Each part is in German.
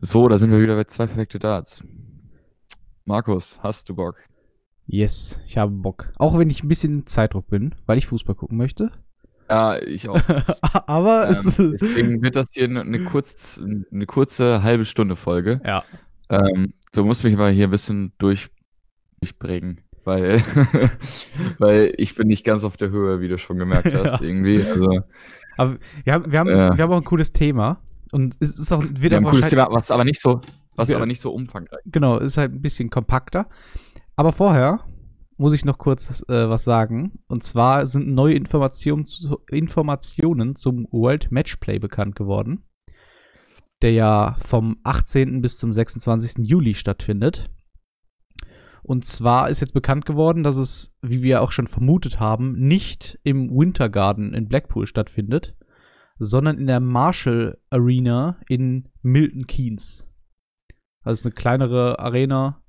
So, da sind wir wieder bei zwei perfekte Darts. Markus, hast du Bock? Yes, ich habe Bock. Auch wenn ich ein bisschen Zeitdruck bin, weil ich Fußball gucken möchte. Ja, ich auch. Aber es ähm, ist. deswegen wird das hier eine, kurz, eine kurze halbe Stunde Folge. Ja. Ähm, du musst mich mal hier ein bisschen durch, durchbringen, weil, weil ich bin nicht ganz auf der Höhe, wie du schon gemerkt hast, Ja. irgendwie. Also, Aber wir haben, wir, haben, Ja. wir haben auch ein cooles Thema. Und es ist auch, wird haben auch ein cooles Thema, was aber nicht so, was Wir- aber nicht so umfangreich. Genau, ist halt ein bisschen kompakter. Aber vorher muss ich noch kurz äh, was sagen. Und zwar sind neue Informationen, zu, Informationen zum World Matchplay bekannt geworden, der ja vom 18. bis zum 26. Juli stattfindet. Und zwar ist jetzt bekannt geworden, dass es, wie wir auch schon vermutet haben, nicht im Winter Garden in Blackpool stattfindet, sondern in der Marshall Arena in Milton Keynes. Also ist eine kleinere Arena.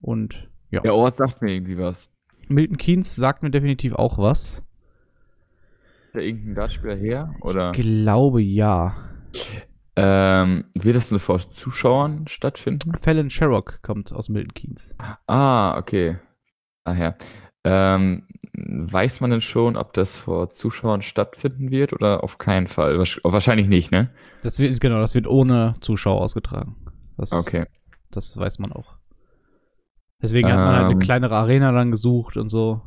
Und ja. Der Ort sagt mir irgendwie was. Milton Keynes sagt mir definitiv auch was. Ist da irgendein Dartspieler her? Oder Ich glaube ja. ähm, wird das nur vor Zuschauern stattfinden? Fallon Sherrock kommt aus Milton Keynes. Ah, okay. Daher. Ähm, weiß man denn schon, ob das vor Zuschauern stattfinden wird oder auf keinen Fall? Wahrscheinlich nicht, ne? Das wird, genau, das wird ohne Zuschauer ausgetragen. Das, Okay. das weiß man auch. Deswegen hat man halt eine Ähm. kleinere Arena dann gesucht und so.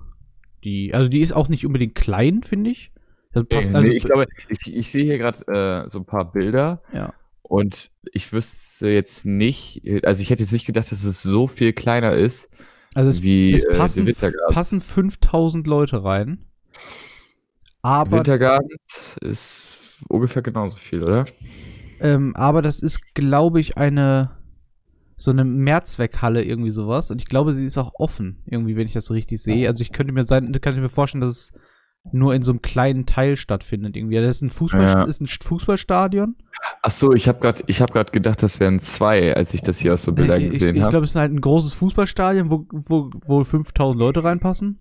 Die, also die ist auch nicht unbedingt klein, finde ich. Das passt nee, also, ich glaube, ich, ich sehe hier gerade äh, so ein paar Bilder ja. und ich wüsste jetzt nicht, also ich hätte jetzt nicht gedacht, dass es so viel kleiner ist Also es, wie es äh, passen, Wintergarten. passen 5000 Leute rein. Aber Wintergarten ist ungefähr genauso viel, oder? Ähm, aber das ist, glaube ich, eine so eine Mehrzweckhalle, irgendwie sowas. Und ich glaube, sie ist auch offen, irgendwie, wenn ich das so richtig sehe. Also ich könnte mir sein, kann ich mir vorstellen, dass es nur in so einem kleinen Teil stattfindet, irgendwie. Das ist ein Fußball, Ja. ist ein Fußballstadion. Ach so, ich habe gerade, ich habe gerade gedacht, das wären zwei, als ich das hier aus so Bildern ich ich, gesehen ich habe. glaube, es ist halt ein großes Fußballstadion, wo, wo, wo 5000 Leute reinpassen.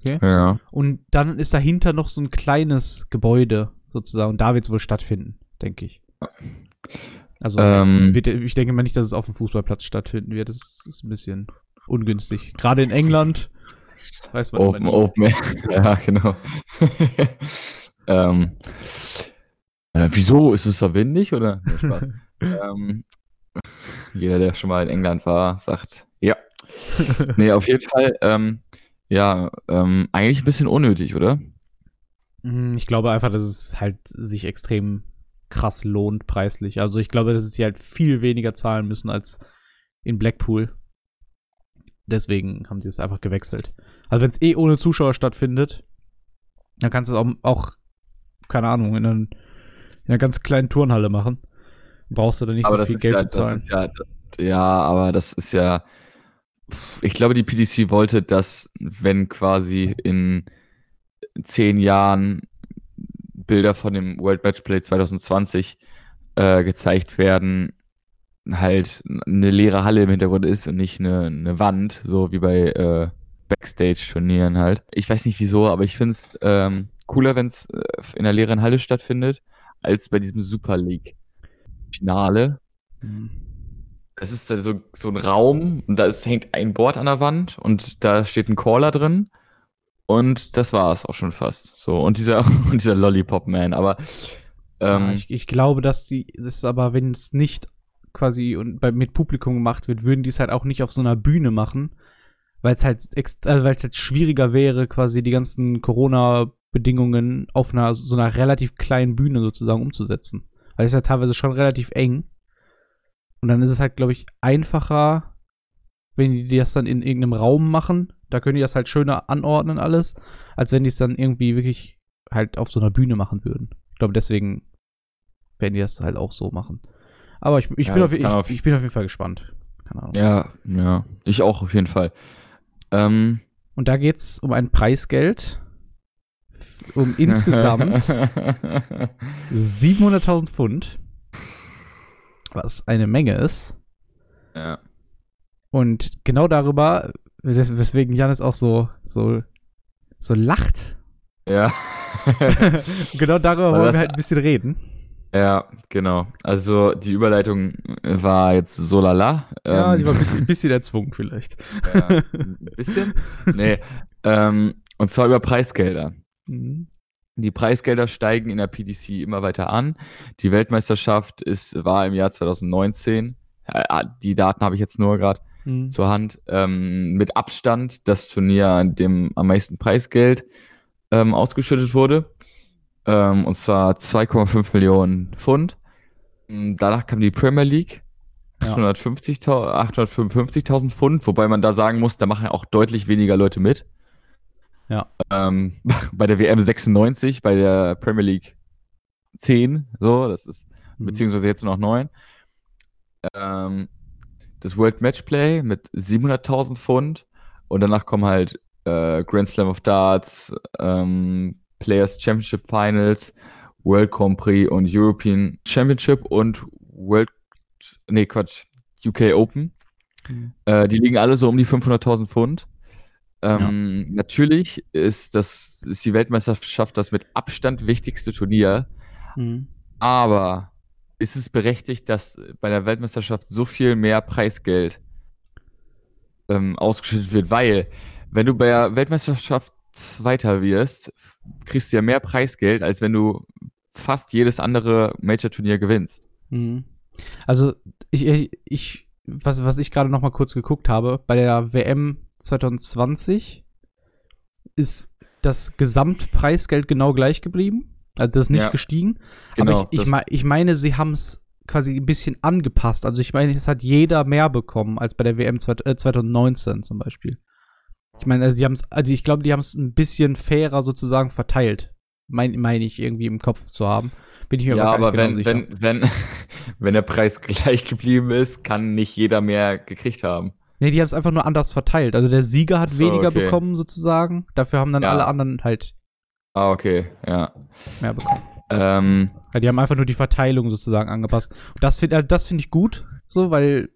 Okay. Ja. Und dann ist dahinter noch so ein kleines Gebäude, sozusagen. Und da wird es wohl stattfinden, denke ich. Also, Ähm. wird, ich denke mal nicht, dass es auf dem Fußballplatz stattfinden wird. Das ist ein bisschen ungünstig. Gerade in England weiß man Open. Open, ja, genau. ähm, äh, wieso? Ist es da windig oder? Nee, Spaß. ähm, jeder, der schon mal in England war, sagt, ja. Nee, auf jeden Fall, ähm, ja, ähm, eigentlich ein bisschen unnötig, oder? Mm, Ich glaube einfach, dass es halt sich extrem krass lohnt preislich. Also ich glaube, dass sie halt viel weniger zahlen müssen als in Blackpool. Deswegen haben sie es einfach gewechselt. Also wenn es eh ohne Zuschauer stattfindet, dann kannst du es auch, auch keine Ahnung, in, einen, in einer ganz kleinen Turnhalle machen. Brauchst du da nicht aber so viel Geld ja, bezahlen. ja, ja, aber das ist ja, ich glaube, die PDC wollte, dass, wenn quasi in zehn Jahren Bilder von dem World Matchplay 2020 äh, gezeigt werden, halt eine leere Halle im Hintergrund ist und nicht eine, eine Wand, so wie bei äh, Backstage-Turnieren halt. Ich weiß nicht wieso, aber ich finde es ähm, cooler, wenn es äh, in einer leeren Halle stattfindet, als bei diesem Super League-Finale. Hm. Es ist so, so ein Raum und da ist, hängt ein Board an der Wand und da steht ein Caller drin. Und das war es auch schon fast. So, und dieser, und dieser Lollipop-Man. Aber ähm, Ah, ich, ich glaube, dass die, das ist aber, wenn es nicht quasi und bei, mit Publikum gemacht wird, würden die es halt auch nicht auf so einer Bühne machen, weil es halt, also weil es halt schwieriger wäre, quasi die ganzen Corona-Bedingungen auf einer so einer relativ kleinen Bühne sozusagen umzusetzen. Weil es ja teilweise schon relativ eng. Und dann ist es halt, glaube ich, einfacher, wenn die das dann in irgendeinem Raum machen. Da können die das halt schöner anordnen alles, als wenn die es dann irgendwie wirklich halt auf so einer Bühne machen würden. Ich glaube, deswegen werden die das halt auch so machen. Aber ich, ich, Ja, bin, auf, ich, auf- ich bin auf jeden Fall gespannt. Keine Ahnung. ja, ja, ich auch auf jeden Fall. Ähm, Und da geht es um ein Preisgeld um insgesamt 700.000 Pfund, was eine Menge ist. ja. Und genau darüber, wes- weswegen Janis auch so, so, so lacht, Ja. genau darüber wollen wir halt ein bisschen reden. Ja, genau. Also die Überleitung war jetzt so lala. Ja, Ähm, die war ein bisschen, bisschen erzwungen vielleicht. ja, ein bisschen? Nee. Ähm, und zwar über Preisgelder. Mhm. Die Preisgelder steigen in der PDC immer weiter an. Die Weltmeisterschaft ist, war im Jahr 2019. Äh, Die Daten habe ich jetzt nur gerade Mhm. zur Hand. Ähm, mit Abstand das Turnier, an dem am meisten Preisgeld ähm, ausgeschüttet wurde. Ähm, und zwar 2,5 Millionen Pfund. Ähm, Danach kam die Premier League. Ja. 850.000 855.000 Pfund, wobei man da sagen muss, da machen auch deutlich weniger Leute mit. Ja. Ähm, bei der WM 96, bei der Premier League 10, so, das ist, Mhm. beziehungsweise jetzt nur noch 9. Ähm, das World Matchplay mit 700.000 Pfund und danach kommen halt äh, Grand Slam of Darts, ähm, Players Championship Finals, World Grand Prix und European Championship und World, nee, Quatsch, UK Open. Mhm. Äh, die liegen alle so um die 500.000 Pfund. Ähm, Natürlich ist, das, ist die Weltmeisterschaft das mit Abstand wichtigste Turnier, Mhm. aber ist es berechtigt, dass bei der Weltmeisterschaft so viel mehr Preisgeld ähm, ausgeschüttet wird? Weil, wenn du bei der Weltmeisterschaft Zweiter wirst, kriegst du ja mehr Preisgeld, als wenn du fast jedes andere Major-Turnier gewinnst. Mhm. Also, ich, ich, was, was ich gerade noch mal kurz geguckt habe, bei der WM 2020 ist das Gesamtpreisgeld genau gleich geblieben. Also, das ist nicht Ja. gestiegen. Genau. Aber ich, ich, ich meine, sie haben es quasi ein bisschen angepasst. Also, ich meine, es hat jeder mehr bekommen als bei der WM zweit- äh, 2019 zum Beispiel. Ich meine, also, die haben es, also ich glaube, die haben es ein bisschen fairer sozusagen verteilt. Meine mein ich irgendwie im Kopf zu haben. Bin ich mir ja, aber, aber wenn, genau wenn, wenn, wenn der Preis gleich geblieben ist, kann nicht jeder mehr gekriegt haben. Nee, die haben es einfach nur anders verteilt. Also der Sieger hat So, weniger okay. bekommen, sozusagen. Dafür haben dann Ja. alle anderen halt Ah, okay, ja. mehr bekommen. Ähm, Ja, die haben einfach nur die Verteilung sozusagen angepasst. Und das finde das find ich gut, so, weil,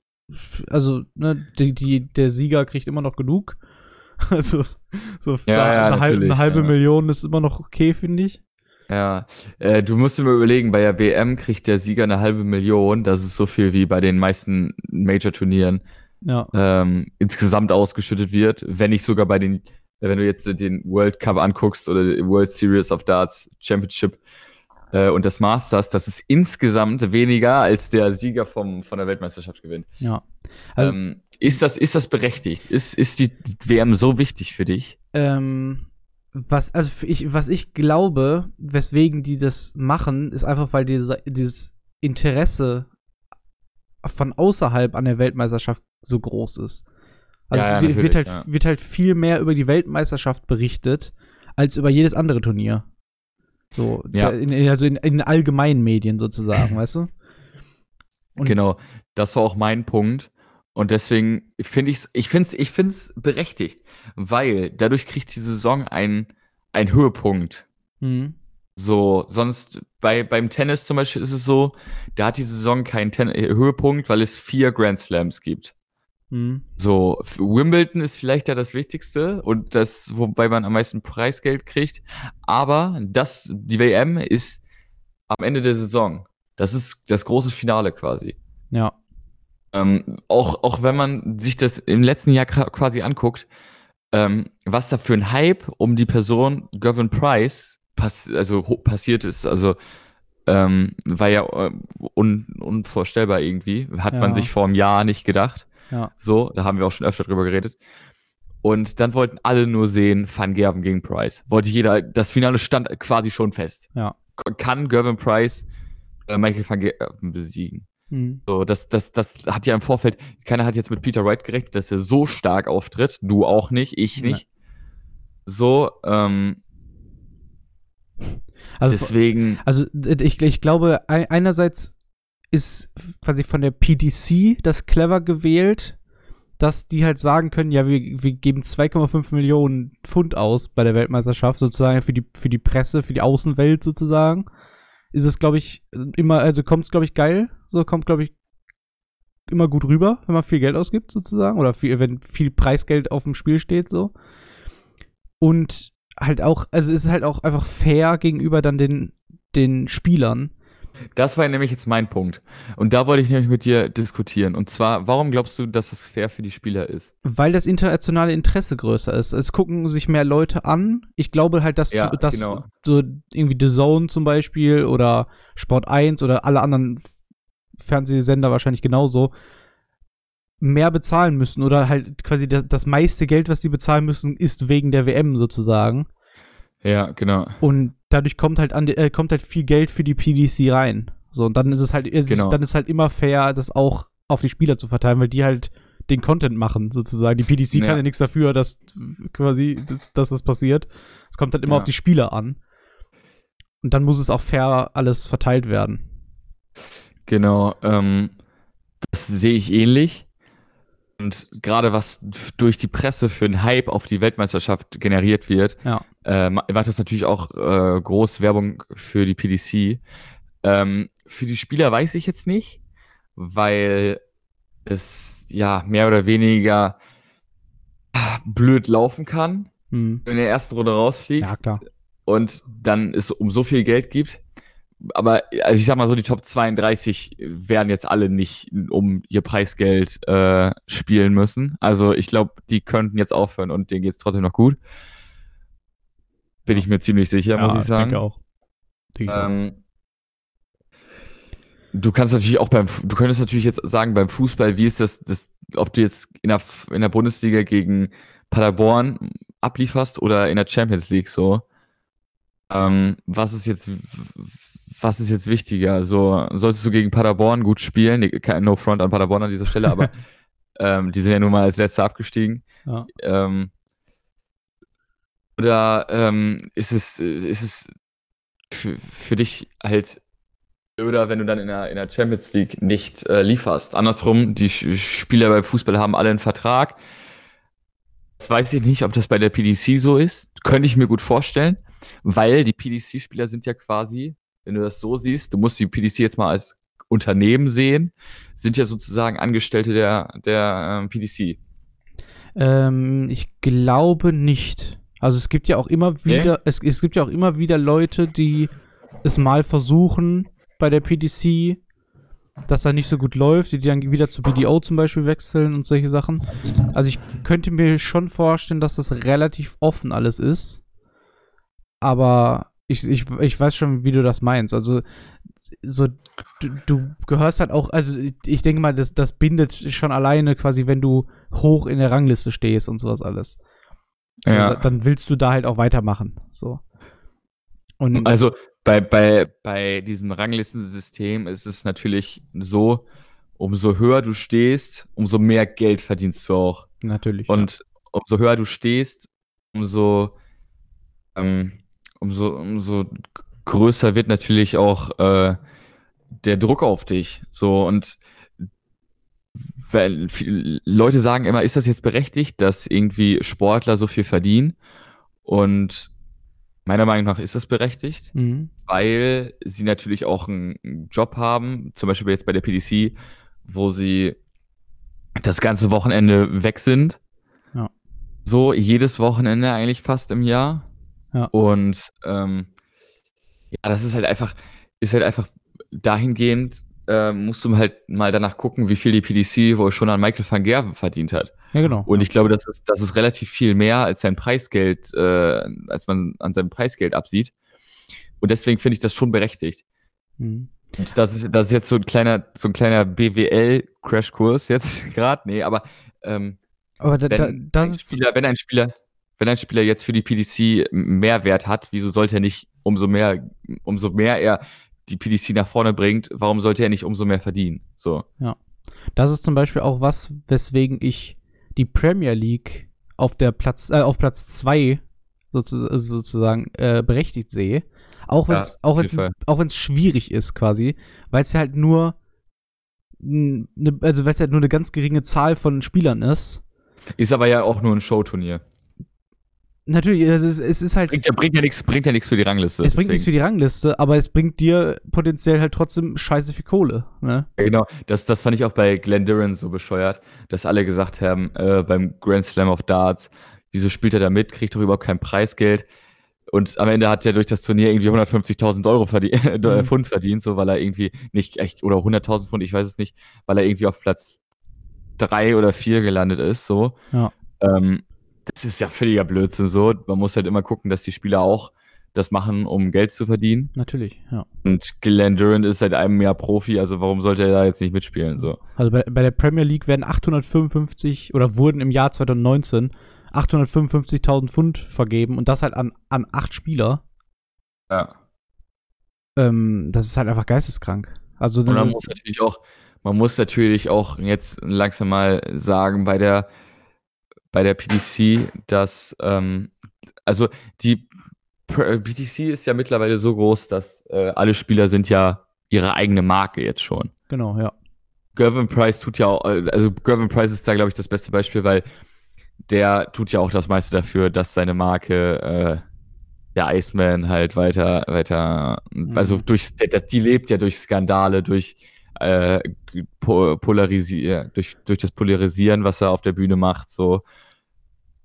also, ne, die, die, der Sieger kriegt immer noch genug. Also, so Ja, ja, eine, halbe, natürlich, eine halbe ja. Million ist immer noch okay, finde ich. ja, äh, du musst mal überlegen, bei der WM kriegt der Sieger eine halbe Million. Das ist so viel wie bei den meisten Major-Turnieren Ja. ähm, insgesamt ausgeschüttet wird. Wenn nicht sogar bei den, wenn du jetzt den World Cup anguckst oder die World Series of Darts Championship äh, und das Masters, das ist insgesamt weniger als der Sieger vom, von der Weltmeisterschaft gewinnt. Ja. Also, ähm, ist, das, ist das berechtigt? Ist, ist die WM so wichtig für dich? Ähm, was, also ich, was ich glaube, weswegen die das machen, ist einfach, weil diese, dieses Interesse von außerhalb an der Weltmeisterschaft so groß ist. Also Ja, ja, es wird, halt, ja. wird halt viel mehr über die Weltmeisterschaft berichtet, als über jedes andere Turnier. So, Ja. in, also in, in allgemeinen Medien sozusagen, weißt du? Und- genau, das war auch mein Punkt. Und deswegen finde ich es, ich finde es, ich finde es berechtigt, weil dadurch kriegt die Saison einen, einen Höhepunkt. Mhm. So, sonst bei, beim Tennis zum Beispiel ist es so, da hat die Saison keinen Ten äh, Höhepunkt, weil es vier Grand Slams gibt. Mhm. So, Wimbledon ist vielleicht ja das Wichtigste und das, wobei man am meisten Preisgeld kriegt. Aber das, die WM ist am Ende der Saison. Das ist das große Finale quasi. Ja. Ähm, auch, auch wenn man sich das im letzten Jahr quasi anguckt, ähm, was da für ein Hype um die Person Gavin Price pass also passiert ist, also ähm, war ja äh, un unvorstellbar irgendwie. Hat man Ja. sich vor einem Jahr nicht gedacht. Ja. So, da haben wir auch schon öfter drüber geredet. Und dann wollten alle nur sehen, Van Gerven gegen Price. Wollte jeder, das Finale stand quasi schon fest. Ja. Kann Gervin Price äh, Michael van Gerven besiegen? Mhm. So, das, das, das hat ja im Vorfeld, keiner hat jetzt mit Peter Wright gerechnet, dass er so stark auftritt. Du auch nicht, ich nicht. So, ähm, Also, deswegen, Also ich, ich glaube, ei- einerseits ist quasi von der PDC das clever gewählt, dass die halt sagen können, ja, wir, wir geben 2,5 Millionen Pfund aus bei der Weltmeisterschaft, sozusagen für die, für die Presse, für die Außenwelt sozusagen. Ist es, glaube ich, immer, also kommt es, glaube ich, geil. So kommt, glaube ich, immer gut rüber, wenn man viel Geld ausgibt, sozusagen. Oder viel, wenn viel Preisgeld auf dem Spiel steht, so. Und halt auch, also es ist halt auch einfach fair gegenüber dann den, den Spielern, Das war nämlich jetzt mein Punkt. Und da wollte ich nämlich mit dir diskutieren. Und zwar, warum glaubst du, dass es fair für die Spieler ist? Weil das internationale Interesse größer ist. Es gucken sich mehr Leute an. Ich glaube halt, dass, Ja, dass genau. so irgendwie The Zone zum Beispiel oder Sport 1 oder alle anderen Fernsehsender wahrscheinlich genauso mehr bezahlen müssen oder halt quasi das, das meiste Geld, was sie bezahlen müssen, ist wegen der WM sozusagen. Ja, genau. Und dadurch kommt halt an, die- äh, kommt halt viel Geld für die PDC rein. So, und dann ist es halt, ist, Genau. dann ist halt immer fair, das auch auf die Spieler zu verteilen, weil die halt den Content machen, sozusagen. Die PDC Ja. kann ja nichts dafür, dass quasi, dass, dass das passiert. Es kommt halt immer Ja. auf die Spieler an. Und dann muss es auch fair alles verteilt werden. Genau. Ähm, das sehe ich ähnlich. Und gerade was durch die Presse für einen Hype auf die Weltmeisterschaft generiert wird, Ja. äh, ma- macht das natürlich auch äh, groß Werbung für die PDC. Ähm, für die Spieler weiß ich jetzt nicht, weil es ja mehr oder weniger blöd laufen kann, Hm. wenn du in der ersten Runde rausfliegst Ja, und dann es um so viel Geld gibt. Aber also ich sag mal so, die Top 32 werden jetzt alle nicht um ihr Preisgeld äh, spielen müssen. Also ich glaube, die könnten jetzt aufhören und denen geht's trotzdem noch gut. Bin ich mir ziemlich sicher, muss ich sagen. Denke auch. Denke ich auch. Ähm, du kannst natürlich auch beim, du könntest natürlich jetzt sagen, beim Fußball, wie ist das, das ob du jetzt in der, in der Bundesliga gegen Paderborn ablieferst oder in der Champions League so. Ähm, was ist jetzt, was ist jetzt wichtiger? So, solltest du gegen Paderborn gut spielen? No front an Paderborn an dieser Stelle, aber ähm, die sind ja nun mal als letzter abgestiegen. Ja. Ähm, oder ähm, ist es, ist es für, für dich halt oder wenn du dann in der, in der Champions League nicht äh, lieferst. Andersrum, die Spieler beim Fußball haben alle einen Vertrag. Das weiß ich nicht, ob das bei der PDC so ist. Könnte ich mir gut vorstellen, weil die PDC-Spieler sind ja quasi, wenn du das so siehst, du musst die PDC jetzt mal als Unternehmen sehen, sind ja sozusagen Angestellte der, der ähm, PDC. Ähm, ich glaube nicht. Also es gibt ja auch immer wieder, es, es gibt ja auch immer wieder Leute, die es mal versuchen bei der PDC, dass da nicht so gut läuft, die dann wieder zu BDO zum Beispiel wechseln und solche Sachen. Also ich könnte mir schon vorstellen, dass das relativ offen alles ist. Aber ich, ich, ich weiß schon, wie du das meinst. Also so, du, du gehörst halt auch, also ich denke mal, das, das bindet schon alleine quasi, wenn du hoch in der Rangliste stehst und sowas alles. Also, dann willst du da halt auch weitermachen. So. Und Also bei, bei, bei diesem Ranglistensystem ist es natürlich so, umso höher du stehst, umso mehr Geld verdienst du auch. natürlich. Und umso höher du stehst, umso, ähm, umso, umso größer wird natürlich auch äh, der Druck auf dich. So und weil Leute sagen immer, ist das jetzt berechtigt, dass irgendwie Sportler so viel verdienen? Und meiner Meinung nach ist das berechtigt. Mhm. weil sie natürlich auch einen Job haben, zum Beispiel jetzt bei der PDC, wo sie das ganze Wochenende weg sind. Ja. So jedes Wochenende eigentlich fast im Jahr. Ja. Und ähm, ja, das ist halt einfach, ist halt einfach dahingehend, äh, musst du halt mal danach gucken, wie viel die PDC wohl schon an Michael van Gerven verdient hat. ja, genau. Und ich glaube, das ist, das ist relativ viel mehr als sein Preisgeld, äh, als man an seinem Preisgeld absieht. Und deswegen finde ich das schon berechtigt. Mhm. Und das ist, das ist jetzt so ein kleiner, so ein kleiner BWL-Crashkurs jetzt gerade. Nee, aber ähm, Aber da, wenn, da, das ein ist. Spieler, wenn ein Spieler, wenn ein Spieler jetzt für die PDC mehr Wert hat, wieso sollte er nicht umso mehr, umso mehr er die PDC nach vorne bringt, warum sollte er nicht umso mehr verdienen? So. Das ist zum Beispiel auch was, weswegen ich die Premier League auf der Platz, äh, auf Platz 2 sozu sozusagen äh, berechtigt sehe. Auch wenn es Ja, auch wenn's, auch wenn's schwierig ist, quasi, weil es ja halt nur ne, also weil es halt nur eine ganz geringe Zahl von Spielern ist. Ist aber ja auch nur ein Showturnier. Natürlich, also es, es ist halt. Bringt ja, bringt ja nichts, bringt ja nichts für die Rangliste. es bringt nichts für die Rangliste, aber es bringt dir potenziell halt trotzdem scheiße viel Kohle. Ne? Ja, genau, das, das fand ich auch bei Glenn Duran so bescheuert, dass alle gesagt haben, äh, beim Grand Slam of Darts, wieso spielt er da mit, kriegt doch überhaupt kein Preisgeld. Und am Ende hat er durch das Turnier irgendwie 150.000 Euro verdient, äh, Mhm. Pfund verdient, so weil er irgendwie nicht echt, oder 100.000 Pfund, ich weiß es nicht, weil er irgendwie auf Platz drei oder vier gelandet ist, so. Ja. Ähm, das ist ja völliger Blödsinn, so. Man muss halt immer gucken, dass die Spieler auch das machen, um Geld zu verdienen. Natürlich, ja. Und Glenn Durant ist seit einem Jahr Profi, also warum sollte er da jetzt nicht mitspielen, so. Also bei, bei der Premier League werden 855 oder wurden im Jahr 2019 855.000 Pfund vergeben und das halt an, an acht Spieler. Ja. Ähm, das ist halt einfach geisteskrank. Also Und man muss natürlich auch, man muss natürlich auch jetzt langsam mal sagen bei der bei der PDC, dass ähm, also die Pr- PDC ist ja mittlerweile so groß, dass äh, alle Spieler sind ja ihre eigene Marke jetzt schon. genau, ja. Gervin Price tut ja auch, äh, also Gervin Price ist da glaube ich das beste Beispiel, weil der tut ja auch das meiste dafür, dass seine Marke äh, der Iceman halt weiter, weiter, also durch, die lebt ja durch Skandale, durch äh, po polarisier, durch, durch das Polarisieren, was er auf der Bühne macht, so.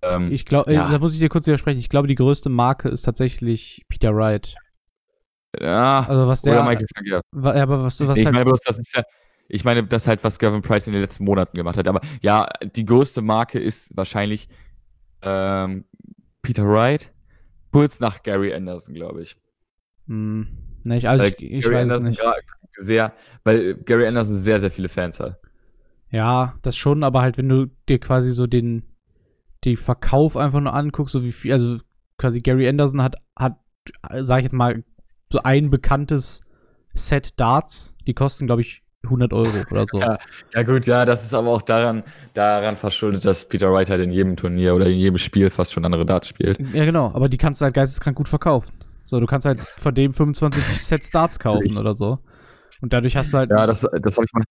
Ähm, Ich glaube, Ja. da muss ich dir kurz widersprechen. Ich glaube, die größte Marke ist tatsächlich Peter Wright. ja, Also was der, oder Michael wa- ja, aber was, was ich halt, meine bloß, das ist ja, ich meine, das halt, was Gavin Price in den letzten Monaten gemacht hat. Aber ja, die größte Marke ist wahrscheinlich ähm, Peter Wright, kurz nach Gary Anderson, glaube ich. Hm, ne, ich, also ich, ich weiß es Anderson nicht. Sehr, weil Gary Anderson sehr, sehr viele Fans hat. Ja, das schon, aber halt, wenn du dir quasi so den, die Verkauf einfach nur anguckst, so wie viel, also quasi Gary Anderson hat, hat, äh, sag ich jetzt mal, so ein bekanntes Set Darts, die kosten, glaube ich, 100 Euro oder so. Ja. Ja gut, ja, das ist aber auch daran, daran verschuldet, dass Peter Wright halt in jedem Turnier oder in jedem Spiel fast schon andere Darts spielt. Ja, genau, aber die kannst du halt geisteskrank gut verkaufen. So, du kannst halt von dem 25 Sets Darts kaufen oder so. Und dadurch hast du halt, Ja, das, das habe ich mal.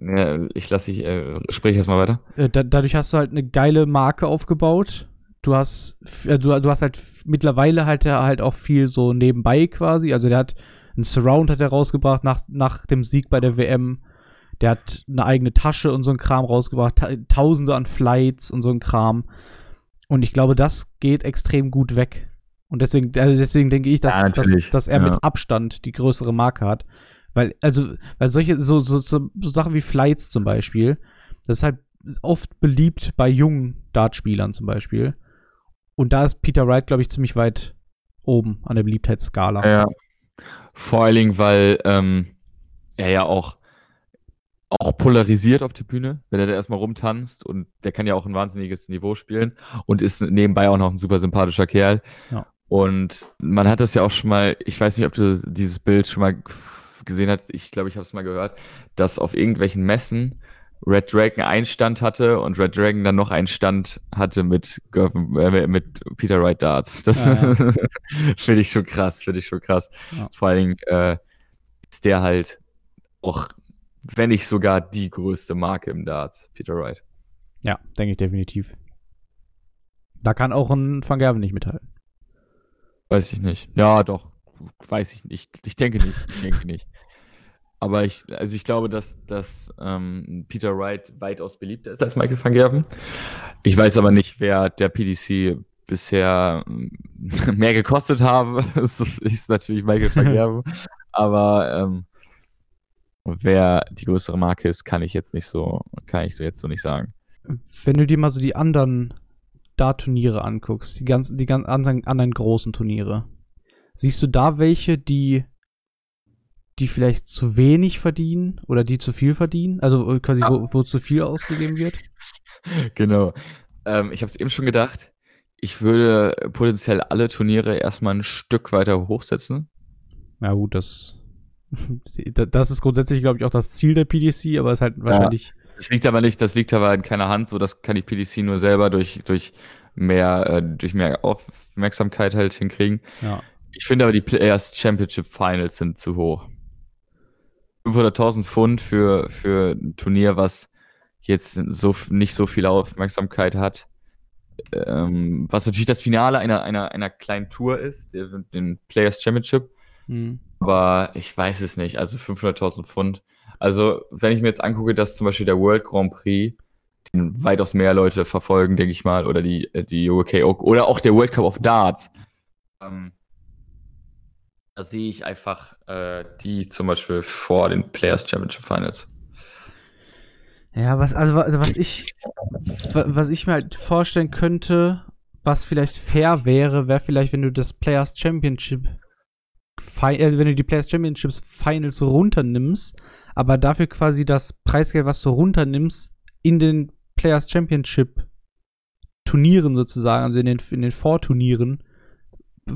Ja, ich lasse dich, äh, sprich erst mal weiter. äh, da, dadurch hast du halt eine geile Marke aufgebaut. Du hast, äh, du, du hast halt mittlerweile halt der halt auch viel so nebenbei quasi. Also der hat ein Surround hat er rausgebracht nach, nach dem Sieg bei der WM. Der hat eine eigene Tasche und so ein Kram rausgebracht, ta Tausende an Flights und so ein Kram. Und ich glaube, das geht extrem gut weg. Und deswegen, also deswegen denke ich, dass, Ja, dass, dass er Ja. mit Abstand die größere Marke hat. Weil, also, weil solche, so, so, so, so Sachen wie Flights zum Beispiel, das ist halt oft beliebt bei jungen Dartspielern zum Beispiel. Und da ist Peter Wright, glaube ich, ziemlich weit oben an der Beliebtheitsskala. Ja. Vor allen Dingen, weil ähm, er ja auch, auch polarisiert auf der Bühne, wenn er da erstmal rumtanzt und der kann ja auch ein wahnsinniges Niveau spielen und ist nebenbei auch noch ein super sympathischer Kerl. Ja. Und man hat das ja auch schon mal, ich weiß nicht, ob du dieses Bild schon mal gesehen hast, ich glaube, ich habe es mal gehört, dass auf irgendwelchen Messen Red Dragon einen Stand hatte und Red Dragon dann noch einen Stand hatte mit, äh, mit Peter Wright Darts. Das Ja, ja. finde ich schon krass, finde ich schon krass. Ja. Vor allen Dingen äh, ist der halt auch, wenn nicht sogar die größte Marke im Darts, Peter Wright. Ja, denke ich definitiv. Da kann auch ein Van Gerven nicht mithalten. Weiß ich nicht. Ja, doch. Weiß ich nicht. Ich denke nicht. Ich denke nicht. Aber ich, also ich glaube, dass, dass ähm, Peter Wright weitaus beliebter ist als Michael van Gerven. Ich weiß aber nicht, wer der PDC bisher ähm, mehr gekostet habe. Das ist natürlich Michael van Gerven. aber ähm, wer die größere Marke ist, kann ich jetzt nicht so, kann ich so jetzt so nicht sagen. Wenn du dir mal so die anderen Dart-Turniere anguckst, die ganzen, die ganz anderen, anderen großen Turniere, siehst du da welche, die, die vielleicht zu wenig verdienen oder die zu viel verdienen? Also äh, quasi, wo, wo zu viel ausgegeben wird? Genau. Ähm, ich habe es eben schon gedacht. Ich würde potenziell alle Turniere erstmal ein Stück weiter hochsetzen. Ja, gut, das, das ist grundsätzlich, glaube ich, auch das Ziel der PDC, aber ist halt wahrscheinlich. Das liegt aber nicht, das liegt aber in keiner Hand, so das kann die PDC nur selber durch, durch mehr, äh, durch mehr Aufmerksamkeit halt hinkriegen. Ja. Ich finde aber die Players Championship Finals sind zu hoch. 500.000 Pfund für, für ein Turnier, was jetzt so nicht so viel Aufmerksamkeit hat. Ähm, was natürlich das Finale einer, einer, einer kleinen Tour ist, der, den Players Championship. Hm. Aber ich weiß es nicht. Also 500.000 Pfund. Also, wenn ich mir jetzt angucke, dass zum Beispiel der World Grand Prix, den weitaus mehr Leute verfolgen, denke ich mal, oder die, äh, die UK Oak, oder auch der World Cup of Darts, ähm, da sehe ich einfach äh, die zum Beispiel vor den Players Championship Finals. Ja, was, also, also was ich, was ich mir halt vorstellen könnte, was vielleicht fair wäre, wäre vielleicht, wenn du das Players Championship, äh, wenn du die Players Championships Finals runternimmst, aber dafür quasi das Preisgeld, was du runternimmst, in den Players Championship Turnieren sozusagen, also in den, in den Vorturnieren,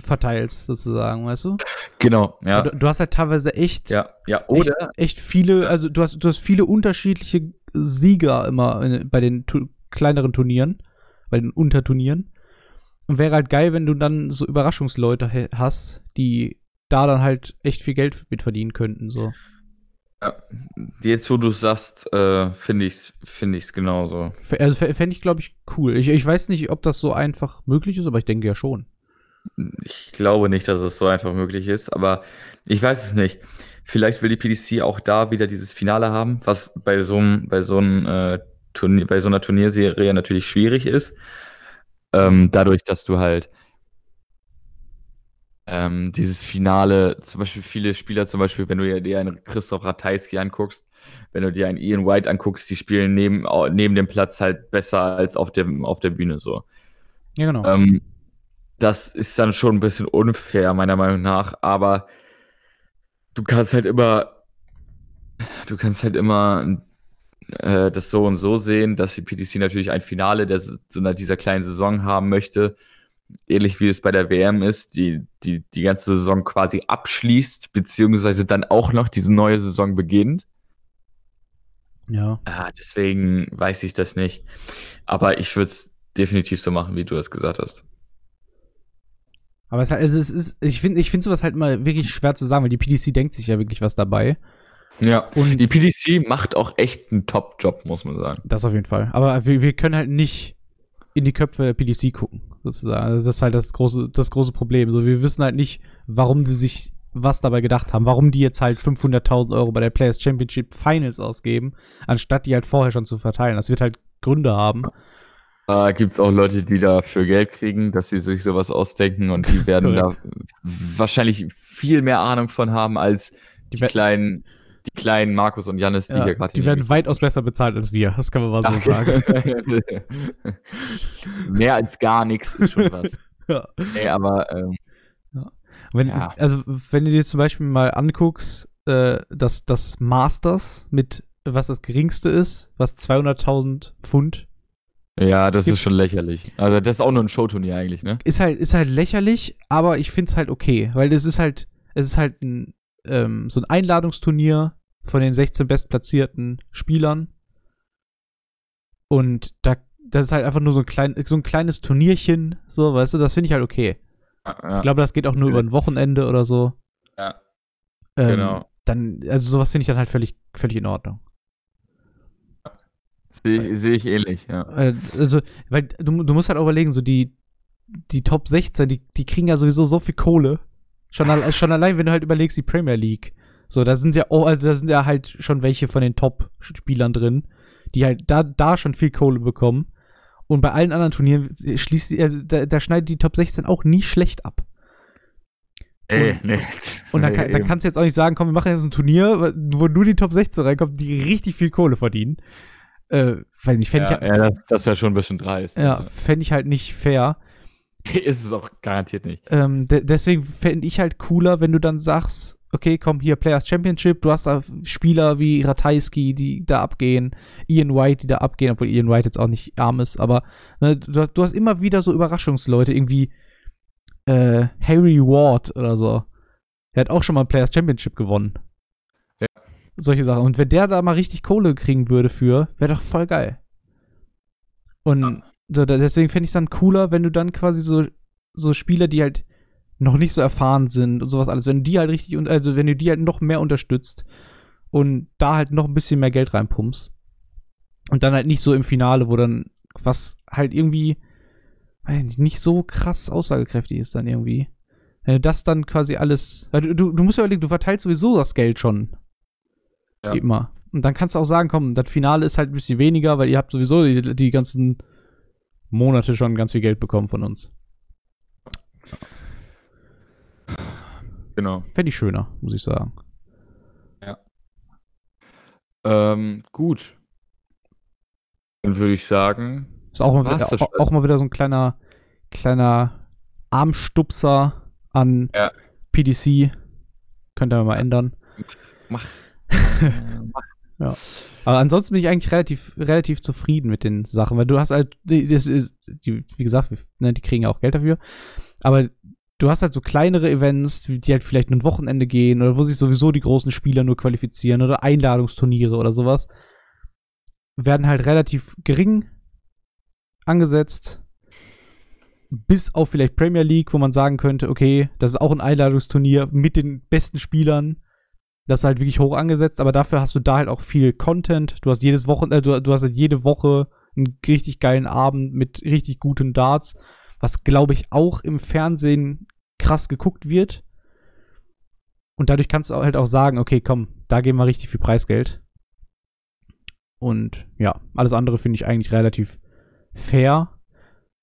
verteilst, sozusagen, weißt du? Genau, ja. Du, du hast halt teilweise echt, ja, ja, oder echt, echt viele, also du hast, du hast viele unterschiedliche Sieger immer in, bei den tu kleineren Turnieren, bei den Unterturnieren. Und wäre halt geil, wenn du dann so Überraschungsleute hast, die da dann halt echt viel Geld mit verdienen könnten, so. Ja, jetzt, wo du sagst, äh, finde ich es find ich's genauso. Also fände ich, glaube ich, cool. Ich, ich weiß nicht, ob das so einfach möglich ist, aber ich denke ja schon. Ich glaube nicht, dass es so einfach möglich ist, aber ich weiß es nicht. Vielleicht will die PDC auch da wieder dieses Finale haben, was bei so einem, bei so einem äh, Turnier, bei so einer Turnierserie natürlich schwierig ist. Ähm, dadurch, dass du halt ähm, dieses Finale, zum Beispiel viele Spieler, zum Beispiel, wenn du dir einen Christoph Ratajski anguckst, wenn du dir einen Ian White anguckst, die spielen neben, neben dem Platz halt besser als auf, dem, auf der Bühne so. Ja, genau. Ähm, das ist dann schon ein bisschen unfair, meiner Meinung nach, aber du kannst halt immer, du kannst halt immer äh, das so und so sehen, dass die PDC natürlich ein Finale der, dieser kleinen Saison haben möchte, ähnlich wie es bei der WM ist, die, die die ganze Saison quasi abschließt, beziehungsweise dann auch noch diese neue Saison beginnt. Ja. Ah, deswegen weiß ich das nicht. Aber ich würde es definitiv so machen, wie du es gesagt hast. Aber es, also es ist, ich finde ich find sowas halt immer wirklich schwer zu sagen, weil die PDC denkt sich ja wirklich was dabei. Ja, und die PDC macht auch echt einen Top-Job, muss man sagen. Das auf jeden Fall. Aber wir, wir können halt nicht in die Köpfe der PDC gucken, sozusagen. Also das ist halt das große, das große Problem. So, wir wissen halt nicht, warum sie sich was dabei gedacht haben, warum die jetzt halt 500.000 Euro bei der Players Championship Finals ausgeben, anstatt die halt vorher schon zu verteilen. Das wird halt Gründe haben. Äh, Gibt es auch Leute, die dafür Geld kriegen, dass sie sich sowas ausdenken und die werden da wahrscheinlich viel mehr Ahnung von haben als die, die kleinen, die kleinen Markus und Jannis, die ja, hier gerade Die werden weitaus besser bezahlt als wir, das kann man mal so sagen. mehr als gar nichts ist schon was. ja. Nee, aber ähm, ja. Wenn, ja. Also, wenn du dir zum Beispiel mal anguckst, äh, dass das Masters mit was das geringste ist, was 200.000 Pfund ja, das ist schon lächerlich. Also das ist auch nur ein Showturnier eigentlich, ne? Ist halt, ist halt lächerlich, aber ich finde es halt okay, weil es ist halt, es ist halt ein, ähm, so ein Einladungsturnier von den 16 bestplatzierten Spielern. Und da, das ist halt einfach nur so ein, klein, so ein kleines Turnierchen, so, weißt du, das finde ich halt okay. Ja, ja. Ich glaube, das geht auch nur über ein Wochenende oder so. Ja. Ähm, genau. Dann, also sowas finde ich dann halt völlig, völlig in Ordnung. Sehe seh ich ähnlich, ja. Also, weil du, du musst halt auch überlegen, so die, die Top 16, die, die kriegen ja sowieso so viel Kohle. Schon, al schon allein, wenn du halt überlegst, die Premier League. So, da sind ja, oh, also da sind ja halt schon welche von den Top-Spielern drin, die halt da, da schon viel Kohle bekommen. Und bei allen anderen Turnieren schließt also da, da schneidet die Top 16 auch nie schlecht ab. Ey, nee. Und dann, dann, kannst du jetzt auch nicht sagen, komm, wir machen jetzt ein Turnier, wo nur die Top 16 reinkommt, die richtig viel Kohle verdienen. Äh, weil ich fände ja, ich halt, ja, das, das wäre schon ein bisschen dreist. Ja, fände ich halt nicht fair. Ist es auch garantiert nicht. Ähm, de deswegen fände ich halt cooler, wenn du dann sagst, okay, komm hier, Players Championship, du hast da Spieler wie Ratajski, die da abgehen, Ian White, die da abgehen, obwohl Ian White jetzt auch nicht arm ist, aber ne, du, hast, du, hast, immer wieder so Überraschungsleute, irgendwie äh, Harry Ward oder so. Der hat auch schon mal Players Championship gewonnen solche Sachen. Und wenn der da mal richtig Kohle kriegen würde für, wäre doch voll geil. Und ja. so, deswegen fände ich es dann cooler, wenn du dann quasi so, so Spieler, die halt noch nicht so erfahren sind und sowas alles, wenn du die halt richtig, also wenn du die halt noch mehr unterstützt und da halt noch ein bisschen mehr Geld reinpumpst. Und dann halt nicht so im Finale, wo dann was halt irgendwie nicht so krass aussagekräftig ist dann irgendwie. Wenn du das dann quasi alles, du, du, du musst ja überlegen, du verteilst sowieso das Geld schon ja. Immer. Und dann kannst du auch sagen, komm, das Finale ist halt ein bisschen weniger, weil ihr habt sowieso die, die ganzen Monate schon ganz viel Geld bekommen von uns. Genau. Fände ich schöner, muss ich sagen. Ähm, gut. Dann würde ich sagen, Ist auch mal, wieder, auch, auch mal wieder so ein kleiner, kleiner Armstupser an Ja. PDC. Könnt ihr mal ändern. mach. mach. Aber ansonsten bin ich eigentlich relativ, relativ zufrieden mit den Sachen, weil du hast halt, das ist, die, wie gesagt, ne, die kriegen ja auch Geld dafür, aber du hast halt so kleinere Events, die halt vielleicht ein Wochenende gehen oder wo sich sowieso die großen Spieler nur qualifizieren oder Einladungsturniere oder sowas, werden halt relativ gering angesetzt. Bis auf vielleicht Premier League, wo man sagen könnte, okay, das ist auch ein Einladungsturnier mit den besten Spielern. Das ist halt wirklich hoch angesetzt, aber dafür hast du da halt auch viel Content. Du hast jedes Wochen, äh, du, du hast halt jede Woche einen richtig geilen Abend mit richtig guten Darts, was glaube ich auch im Fernsehen krass geguckt wird. Und dadurch kannst du halt auch sagen, okay, komm, da geben wir richtig viel Preisgeld. Und ja, alles andere finde ich eigentlich relativ fair.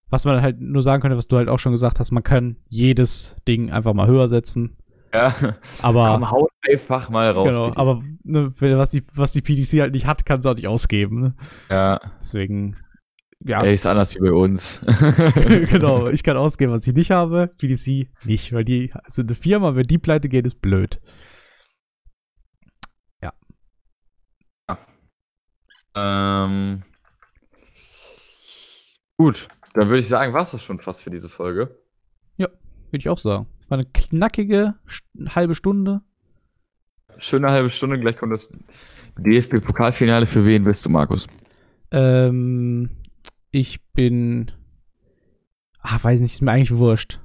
Was man halt nur sagen könnte, was du halt auch schon gesagt hast, man kann jedes Ding einfach mal höher setzen. Ja. Aber Komm, haut einfach mal raus. Genau, bitte. aber ne, was, die, was die PDC halt nicht hat, kann sie auch nicht ausgeben. Ne? ja, Deswegen, ja, ey, ist anders wie bei uns. genau, ich kann ausgeben, was ich nicht habe, PDC nicht, weil die sind eine Firma, wenn die pleite geht, ist blöd. ähm, gut, dann würde ich sagen, war es das schon fast für diese Folge. Würde ich auch sagen. War eine knackige halbe Stunde. Schöne halbe Stunde, gleich kommt das DFB-Pokalfinale. Für wen willst du, Markus? Ähm, ich bin, ah, weiß nicht, ist mir eigentlich wurscht.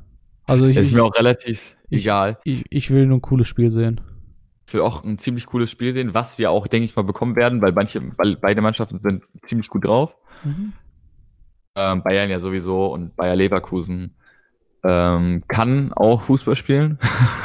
Also ich, ist mir auch relativ ich- egal. ich, ich will nur ein cooles Spiel sehen. Ich will auch ein ziemlich cooles Spiel sehen, was wir auch, denke ich mal, bekommen werden, weil manche, weil beide Mannschaften sind ziemlich gut drauf. Ähm, Bayern ja sowieso und Bayer Leverkusen ähm, kann auch Fußball spielen.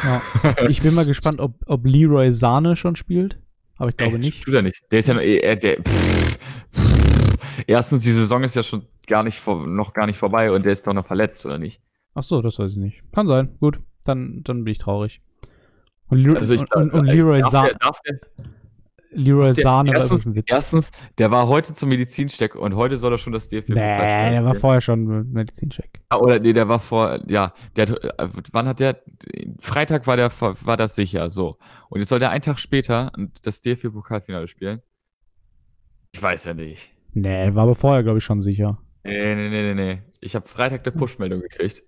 Ja. Ich bin mal gespannt, ob, ob Leroy Sahne schon spielt. Aber ich glaube Ey, nicht. Tut er nicht. Der ist ja noch, eh- er, der, pff, pff. erstens, die Saison ist ja schon gar nicht vor, noch gar nicht vorbei und der ist doch noch verletzt, oder nicht? Ach so, das weiß ich nicht. Kann sein. Gut, dann, dann bin ich traurig. Und, Leroy, Also ich und, und, und äh, Leroy, darf Sa der, darf der, Leroy Sahne war erstens, Witz. erstens, der war heute zum Medizincheck und heute soll er schon das DFB. nee, der war vorher schon Medizincheck. Ah, Oder nee, der war vor, ja, der äh, wann hat der, Freitag war der, war das sicher, so. Und jetzt soll der einen Tag später das DFB-Pokalfinale spielen. Ich weiß ja nicht. Nee, war aber vorher, glaube ich, schon sicher. Nee, nee, nee, nee, nee. Ich habe Freitag eine Push-Meldung gekriegt.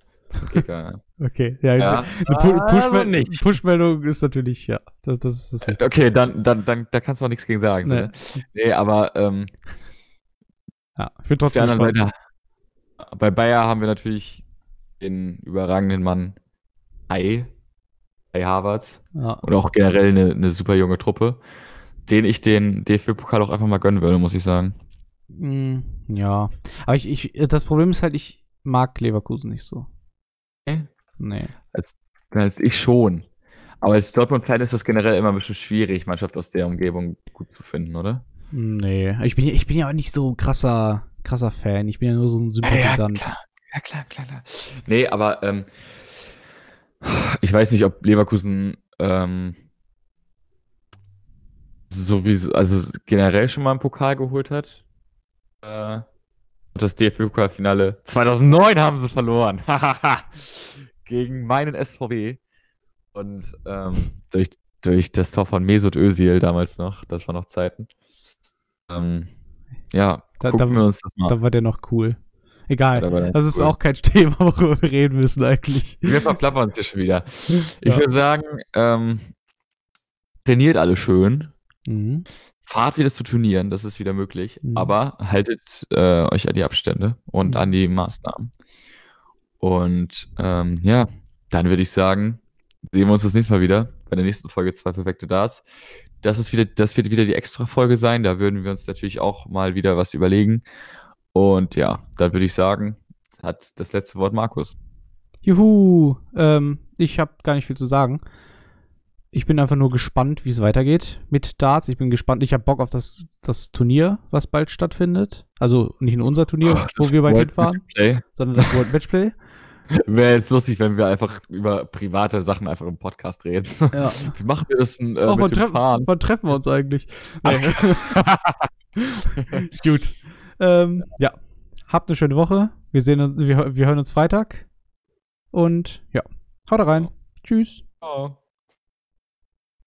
Okay, geil. Okay, ja, ja. eine Pu Also Pushmel nicht. Pushmeldung ist natürlich, ja, das, das ist das. Okay, dann, dann, dann, da kannst du auch nichts gegen sagen. So, Nee. ne? nee, aber ähm, Ja, ich bin auf der trotzdem anderen gespannt. Seite, bei Bayer haben wir natürlich den überragenden Mann Kai, Kai Havertz Ja. und auch generell eine, eine super junge Truppe, den ich den DFB-Pokal auch einfach mal gönnen würde, muss ich sagen. Mm, ja, aber ich, ich, das Problem ist halt, ich mag Leverkusen nicht so. Nee? Nee. Als ich schon. Aber als Dortmund-Fan ist das generell immer ein bisschen schwierig, Mannschaft aus der Umgebung gut zu finden, oder? Nee, ich bin, ja- ich bin ja auch nicht so krasser, krasser Fan. Ich bin ja nur so ein Sympathisant. klar. Ja, klar, klar, klar. Nee, aber ähm, ich weiß nicht, ob Leverkusen ähm, sowieso, also generell schon mal einen Pokal geholt hat. Äh, das DFB-Pokalfinale 2009 haben sie verloren. Hahaha. Gegen meinen SVW. Und ähm, durch, durch das Tor von Mesut Özil damals noch, das war noch Zeiten. Ähm, ja, Da- gucken da- wir uns das mal Da war der noch cool. Egal, Ja, das ist cool. auch kein Thema, worüber wir reden müssen eigentlich. Wir verplappern uns hier schon wieder. Ich Ja. würde sagen, ähm, trainiert alle schön. Mhm. Fahrt wieder zu Turnieren, das ist wieder möglich. Mhm. Aber haltet äh, euch an die Abstände und Mhm. an die Maßnahmen. Und ähm, ja, dann würde ich sagen, sehen wir uns das nächste Mal wieder bei der nächsten Folge zwei perfekte Darts. Das ist wieder, das wird wieder die extra Folge sein. Da würden wir uns natürlich auch mal wieder was überlegen. Und ja, dann würde ich sagen, hat das letzte Wort Markus. Juhu, ähm, ich habe gar nicht viel zu sagen. Ich bin einfach nur gespannt, wie es weitergeht mit Darts. Ich bin gespannt. Ich habe Bock auf das, das Turnier, was bald stattfindet. Also nicht nur unser Turnier, wo wir bald World hinfahren, sondern das World Matchplay. Wäre jetzt lustig, wenn wir einfach über private Sachen einfach im Podcast reden. Ja. Wie machen wir das denn äh, Oh, wann, mit treffen, Fahren? wann treffen wir uns eigentlich? Gut. Ähm, ja. Habt eine schöne Woche. Wir sehen uns, wir, wir hören uns Freitag. Und ja, haut rein. Tschüss. Oh.